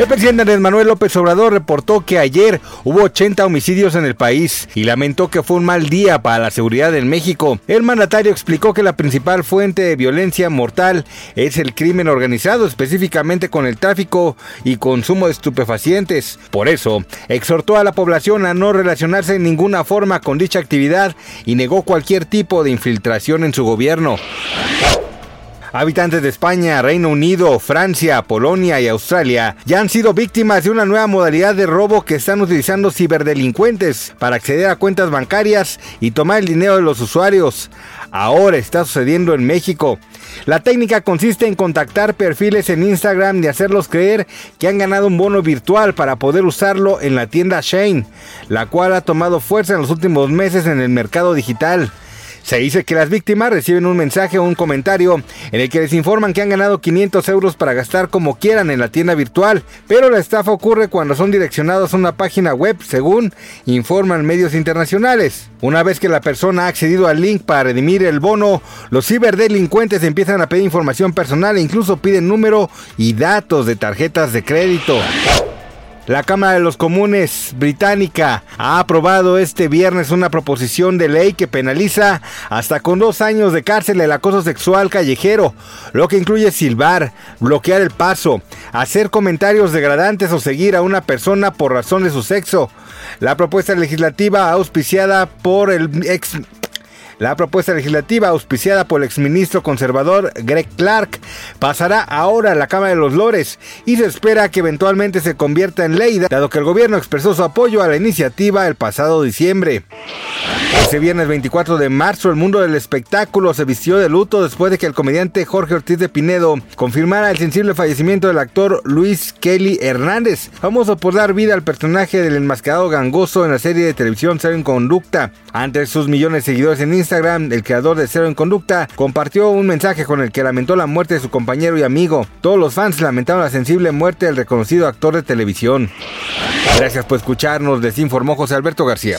El presidente Andrés Manuel López Obrador reportó que ayer hubo 80 homicidios en el país y lamentó que fue un mal día para la seguridad en México. El mandatario explicó que la principal fuente de violencia mortal es el crimen organizado, específicamente con el tráfico y consumo de estupefacientes. Por eso, exhortó a la población a no relacionarse en ninguna forma con dicha actividad y negó cualquier tipo de infiltración en su gobierno. Habitantes de España, Reino Unido, Francia, Polonia y Australia ya han sido víctimas de una nueva modalidad de robo que están utilizando ciberdelincuentes para acceder a cuentas bancarias y tomar el dinero de los usuarios. Ahora está sucediendo en México. La técnica consiste en contactar perfiles en Instagram y hacerlos creer que han ganado un bono virtual para poder usarlo en la tienda Shane, la cual ha tomado fuerza en los últimos meses en el mercado digital. Se dice que las víctimas reciben un mensaje o un comentario en el que les informan que han ganado 500 euros para gastar como quieran en la tienda virtual, pero la estafa ocurre cuando son direccionados a una página web, según informan medios internacionales. Una vez que la persona ha accedido al link para redimir el bono, los ciberdelincuentes empiezan a pedir información personal e incluso piden número y datos de tarjetas de crédito. La Cámara de los Comunes británica ha aprobado este viernes una proposición de ley que penaliza hasta con dos años de cárcel el acoso sexual callejero, lo que incluye silbar, bloquear el paso, hacer comentarios degradantes o seguir a una persona por razón de su sexo. La propuesta legislativa auspiciada por el ex la propuesta legislativa auspiciada por el exministro conservador Greg Clark pasará ahora a la Cámara de los Lores y se espera que eventualmente se convierta en ley, dado que el gobierno expresó su apoyo a la iniciativa el pasado diciembre. Este viernes 24 de marzo el mundo del espectáculo se vistió de luto después de que el comediante Jorge Ortiz de Pinedo confirmara el sensible fallecimiento del actor Luis Kelly Hernández, famoso por dar vida al personaje del enmascarado gangoso en la serie de televisión Cero en Conducta. Ante sus millones de seguidores en Instagram, el creador de Cero en Conducta compartió un mensaje con el que lamentó la muerte de su compañero y amigo. Todos los fans lamentaron la sensible muerte del reconocido actor de televisión. Gracias por escucharnos, les informó José Alberto García.